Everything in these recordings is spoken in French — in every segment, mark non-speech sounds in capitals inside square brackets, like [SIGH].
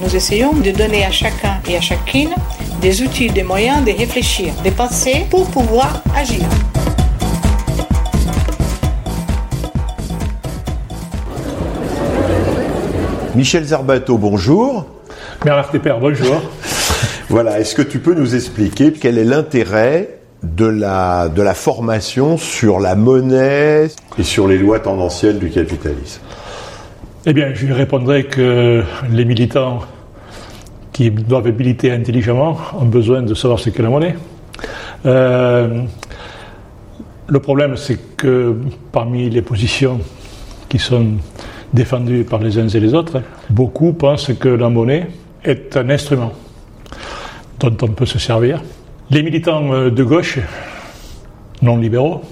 Nous essayons de donner à chacun et à chacune des outils, des moyens de réfléchir, de penser pour pouvoir agir. Michel Zerbato, bonjour. Bernard Tepper, bonjour. [LAUGHS] voilà, est-ce que tu peux nous expliquer quel est l'intérêt de la, de la formation sur la monnaie et sur les lois tendancielles du capitalisme? Eh bien, je lui répondrai que les militants qui doivent militer intelligemment ont besoin de savoir ce qu'est la monnaie. Euh, le problème, c'est que parmi les positions qui sont défendues par les uns et les autres, beaucoup pensent que la monnaie est un instrument dont on peut se servir les militants euh, de gauche, non libéraux,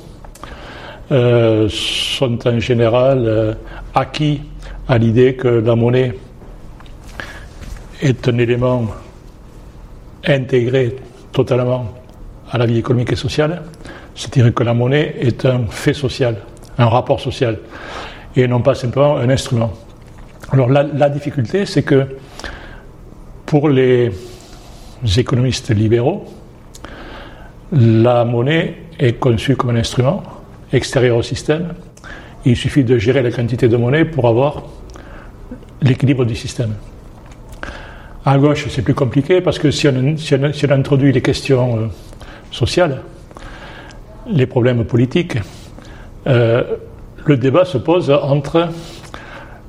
euh, sont en général acquis à l'idée que la monnaie est un élément intégré totalement à la vie économique et sociale, c'est-à-dire que la monnaie est un fait social, un rapport social, et non pas simplement un instrument. Alors la, la difficulté, c'est que pour les économistes libéraux, la monnaie est conçue comme un instrument extérieur au système. Il suffit de gérer la quantité de monnaie pour avoir l'équilibre du système. À gauche, c'est plus compliqué parce que si on, introduit les questions euh, sociales, les problèmes politiques, euh, le débat se pose entre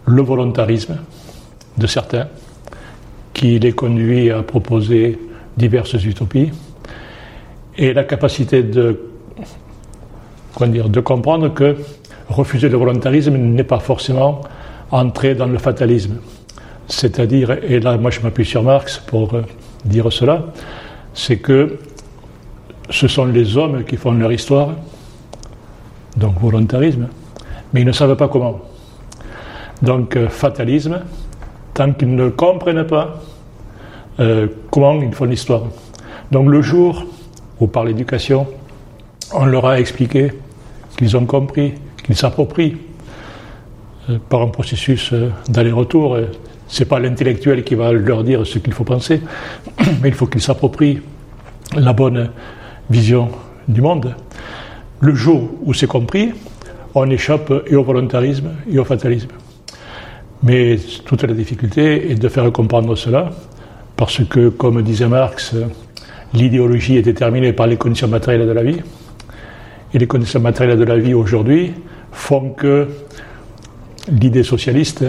le volontarisme de certains, qui les conduit à proposer diverses utopies, et la capacité de, dire, de comprendre que refuser le volontarisme n'est pas forcément entrer dans le fatalisme. C'est-à-dire, et là moi je m'appuie sur Marx pour euh, dire cela, c'est que ce sont les hommes qui font leur histoire, donc volontarisme, mais ils ne savent pas comment. Donc euh, fatalisme, tant qu'ils ne comprennent pas euh, comment ils font l'histoire. Donc le jour ou par l'éducation, on leur a expliqué qu'ils ont compris, qu'ils s'approprient par un processus euh, d'aller-retour. Ce n'est pas l'intellectuel qui va leur dire ce qu'il faut penser, [CLEARS THROAT] mais il faut qu'ils s'approprient la bonne vision du monde. Le jour où c'est compris, on échappe et au volontarisme et au fatalisme. Mais toute la difficulté est de faire comprendre cela, parce que, comme disait Marx, l'idéologie est déterminée par les conditions matérielles de la vie. Et les conditions matérielles de la vie aujourd'hui font que l'idée socialiste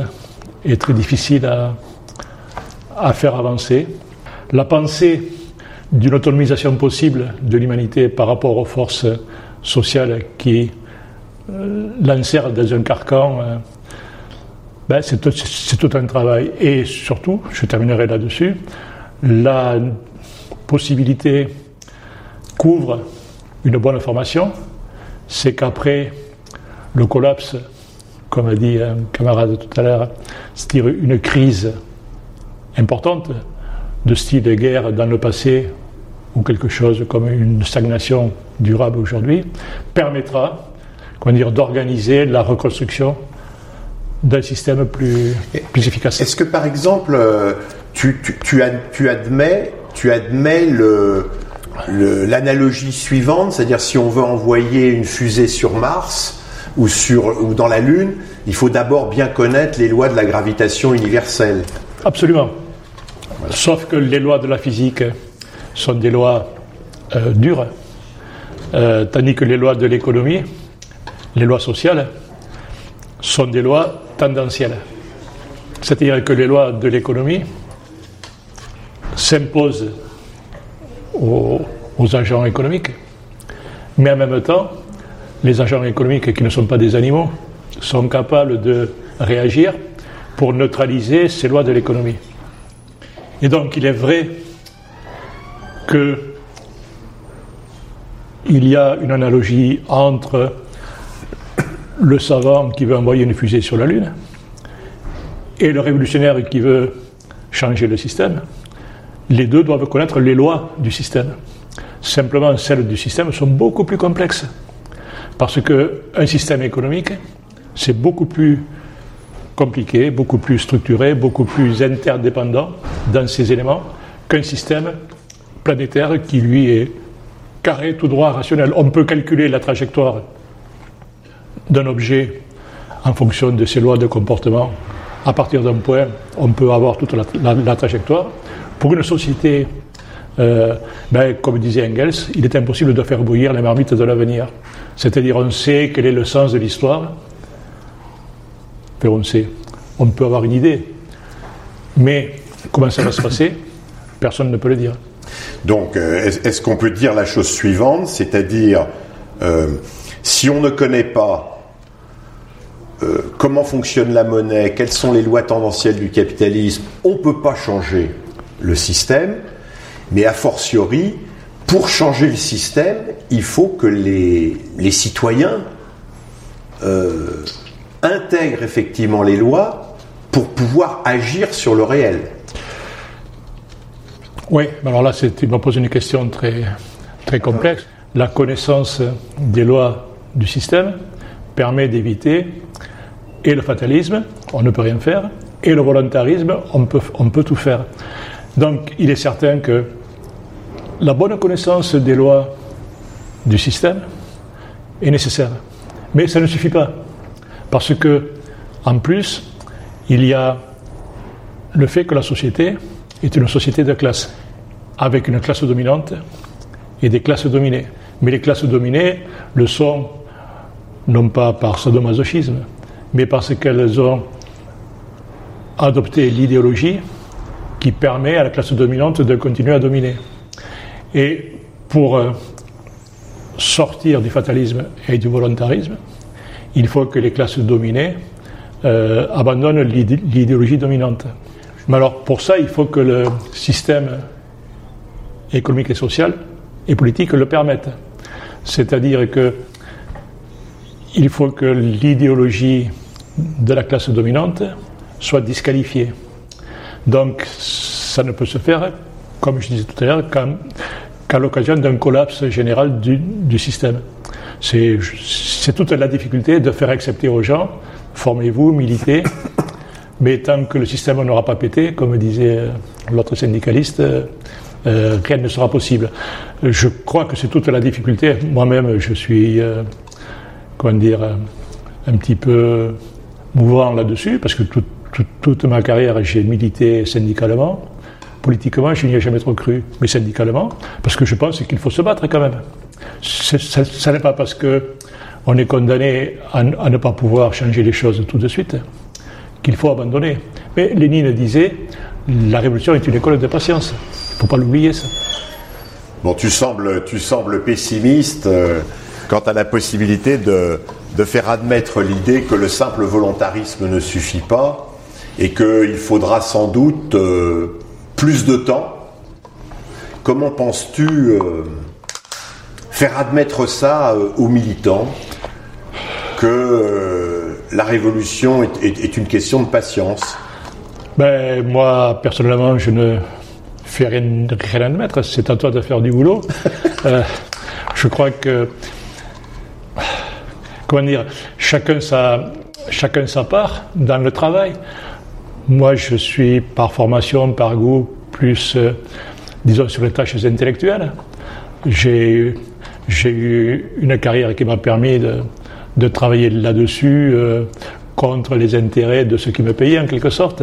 est très difficile à, à faire avancer. La pensée d'une autonomisation possible de l'humanité par rapport aux forces sociales qui euh, dans un carcan, euh, ben c'est tout un travail. Et surtout, je terminerai là-dessus, la possibilité couvre une bonne formation, c'est qu'après le collapse, comme a dit un camarade tout à l'heure, c'est-à-dire une crise importante de style de guerre dans le passé ou quelque chose comme une stagnation durable aujourd'hui, permettra dire, d'organiser la reconstruction d'un système plus, plus efficace. Est-ce que par exemple, euh, tu, tu, tu admets tu admets l'analogie suivante, c'est-à-dire si on veut envoyer une fusée sur Mars ou, sur, ou dans la Lune, il faut d'abord bien connaître les lois de la gravitation universelle. Absolument. Sauf que les lois de la physique sont des lois euh, dures, euh, tandis que les lois de l'économie, les lois sociales, sont des lois tendancielles. C'est-à-dire que les lois de l'économie s'impose aux, agents économiques, mais en même temps, les agents économiques qui ne sont pas des animaux sont capables de réagir pour neutraliser ces lois de l'économie. Et donc il est vrai que il y a une analogie entre le savant qui veut envoyer une fusée sur la Lune et le révolutionnaire qui veut changer le système. Les deux doivent connaître les lois du système. Simplement, celles du système sont beaucoup plus complexes. Parce qu'un système économique, c'est beaucoup plus compliqué, beaucoup plus structuré, beaucoup plus interdépendant dans ses éléments qu'un système planétaire qui, lui, est carré, tout droit, rationnel. On peut calculer la trajectoire d'un objet en fonction de ses lois de comportement. À partir d'un point, on peut avoir toute la, trajectoire. Pour une société, euh, ben, comme disait Engels, il est impossible de faire bouillir les marmites de l'avenir. C'est-à-dire, on sait quel est le sens de l'histoire, on sait. On peut avoir une idée. Mais comment ça va se passer Personne ne peut le dire. Donc, euh, est-ce qu'on peut dire la chose suivante, c'est-à-dire, euh, si on ne connaît pas comment fonctionne la monnaie, quelles sont les lois tendancielles du capitalisme, on ne peut pas changer le système, mais a fortiori, pour changer le système, il faut que les, citoyens intègrent effectivement les lois pour pouvoir agir sur le réel. Oui, alors là, tu me poses une question très, très complexe. La connaissance des lois du système permet d'éviter et le fatalisme, on ne peut rien faire, et le volontarisme, on peut, on peut tout faire. Donc, il est certain que la bonne connaissance des lois du système est nécessaire. Mais ça ne suffit pas. Parce que, en plus, il y a le fait que la société est une société de classes, avec une classe dominante et des classes dominées. Mais les classes dominées le sont non pas par sadomasochisme, mais parce qu'elles ont adopté l'idéologie qui permet à la classe dominante de continuer à dominer. Et pour euh, sortir du fatalisme et du volontarisme, il faut que les classes dominées euh, abandonnent l'idéologie dominante. Mais alors pour ça, il faut que le système économique et social et politique le permette. C'est-à-dire que il faut que l'idéologie de la classe dominante soit disqualifiée. Donc ça ne peut se faire, comme je disais tout à l'heure, qu'à l'occasion d'un collapse général du, système. C'est toute la difficulté de faire accepter aux gens, formez-vous, militez, mais tant que le système n'aura pas pété, comme disait euh, l'autre syndicaliste, euh, euh, rien ne sera possible. Je crois que c'est toute la difficulté. Moi-même, je suis, comment dire, un petit peu mouvant là-dessus, parce que toute ma carrière, j'ai milité syndicalement. Politiquement, je n'y ai jamais trop cru, mais syndicalement, parce que je pense qu'il faut se battre quand même. Ce n'est pas parce qu'on est condamné à, ne pas pouvoir changer les choses tout de suite qu'il faut abandonner. Mais Lénine disait la révolution est une école de patience. Il ne faut pas l'oublier, ça. Bon, tu sembles, tu sembles pessimiste euh, quant à la possibilité de, de faire admettre l'idée que le simple volontarisme ne suffit pas et qu'il faudra sans doute euh, plus de temps. Comment penses-tu euh, faire admettre ça euh, aux militants que euh, la révolution est, une question de patience? Ben, Moi, personnellement, je ne fais rien, rien admettre. C'est à toi de faire du boulot. [LAUGHS] je crois que, comment dire, chacun sa, chacun sa part dans le travail. Moi, je suis par formation, par goût, plus, euh, disons, sur les tâches intellectuelles. J'ai eu une carrière qui m'a permis de, travailler là-dessus euh, contre les intérêts de ceux qui me payaient en quelque sorte.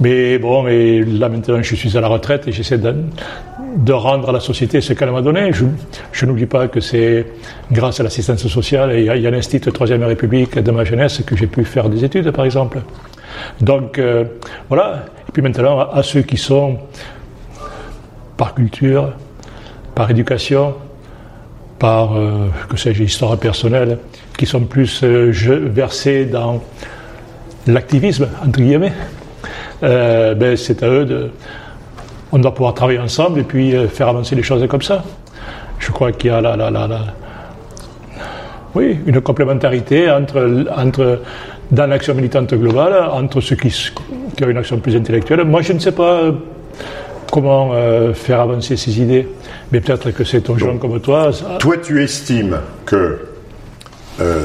Mais bon, mais là maintenant je suis à la retraite et j'essaie de, rendre à la société ce qu'elle m'a donné. Je, n'oublie pas que c'est grâce à l'assistance sociale et y a l'Institut Troisième République de ma jeunesse que j'ai pu faire des études par exemple. Donc euh, voilà. Et puis maintenant à ceux qui sont par culture, par éducation, par, euh, que sais-je, histoire personnelle, qui sont plus euh, versés dans l'activisme, entre guillemets, ben, c'est à eux de, on doit pouvoir travailler ensemble et puis faire avancer les choses comme ça. Je crois qu'il y a la, la, la, la- oui, une complémentarité entre, entre, dans l'action militante globale entre ceux qui, qui ont une action plus intellectuelle. Moi, je ne sais pas euh, comment euh, faire avancer ces idées, mais peut-être que c'est ton gens comme toi. ça- Toi, tu estimes que euh,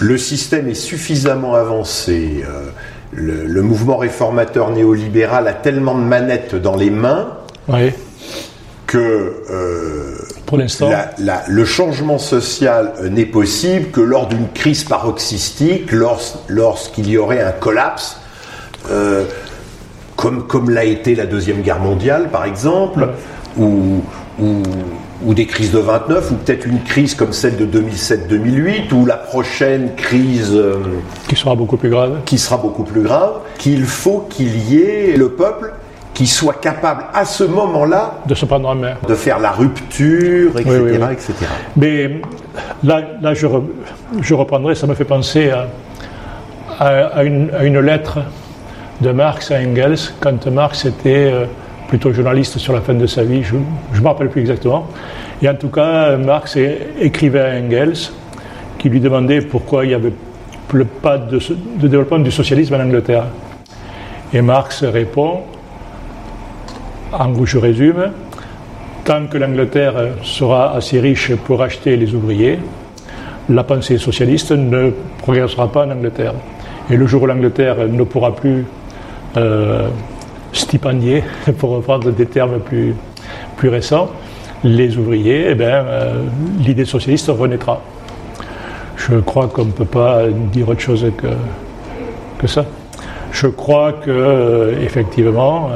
le système est suffisamment avancé, euh, le, le mouvement réformateur néolibéral a tellement de manettes dans les mains Oui, que pour l'instant. le changement social euh, n'est possible que lors d'une crise paroxystique, lors- lorsqu'il y aurait un collapse, euh, comme, comme l'a été la Deuxième Guerre mondiale, par exemple, ou, ou, ou des crises de 29, ou peut-être une crise comme celle de 2007-2008, ou la prochaine crise euh, qui sera beaucoup plus grave. qui sera beaucoup plus grave, qu'il faut qu'il y ait le peuple qui soit capable à ce moment-là de se prendre en main. de faire la rupture, etc. Oui, oui, oui. etc. Mais là, là je, re- je reprendrai, ça me fait penser à, à- à une, à une lettre de Marx à Engels, quand Marx était euh, plutôt journaliste sur la fin de sa vie, je ne me rappelle plus exactement. Et en tout cas, Marx écrivait à Engels, qui lui demandait pourquoi il n'y avait pas de, de développement du socialisme en Angleterre. Et Marx répond, en gros je résume, Tant que l'Angleterre sera assez riche pour acheter les ouvriers, la pensée socialiste ne progressera pas en Angleterre. Et le jour où l'Angleterre ne pourra plus euh, stipendier, [LAUGHS] pour reprendre des termes plus, plus récents, les ouvriers, eh ben, euh, l'idée socialiste renaîtra. Je crois qu'on ne peut pas dire autre chose que, que ça. Je crois que, euh, effectivement,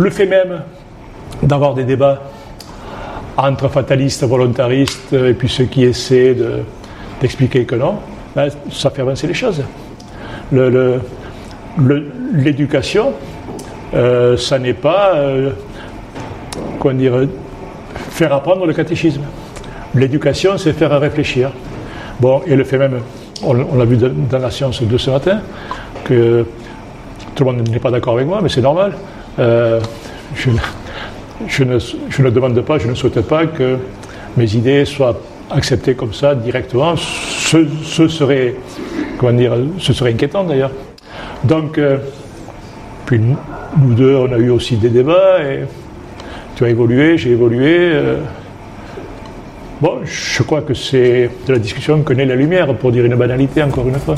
le fait même d'avoir des débats entre fatalistes, volontaristes et puis ceux qui essaient de- d'expliquer que non, ben, ça fait avancer les choses. L'éducation, euh, ça n'est pas, euh, faire apprendre le catéchisme. L'éducation, c'est faire réfléchir. Bon, et le fait même, on, on l'a vu dans la science de ce matin, que tout le monde n'est pas d'accord avec moi, mais c'est normal. Euh, je, je ne, je ne demande pas, je ne souhaite pas que mes idées soient acceptées comme ça directement. Ce, ce serait, comment dire, ce serait inquiétant d'ailleurs. Donc, euh, puis nous, deux, on a eu aussi des débats et tu as évolué, j'ai évolué. euh. bon, je crois que c'est de la discussion que naît la lumière, pour dire une banalité encore une fois.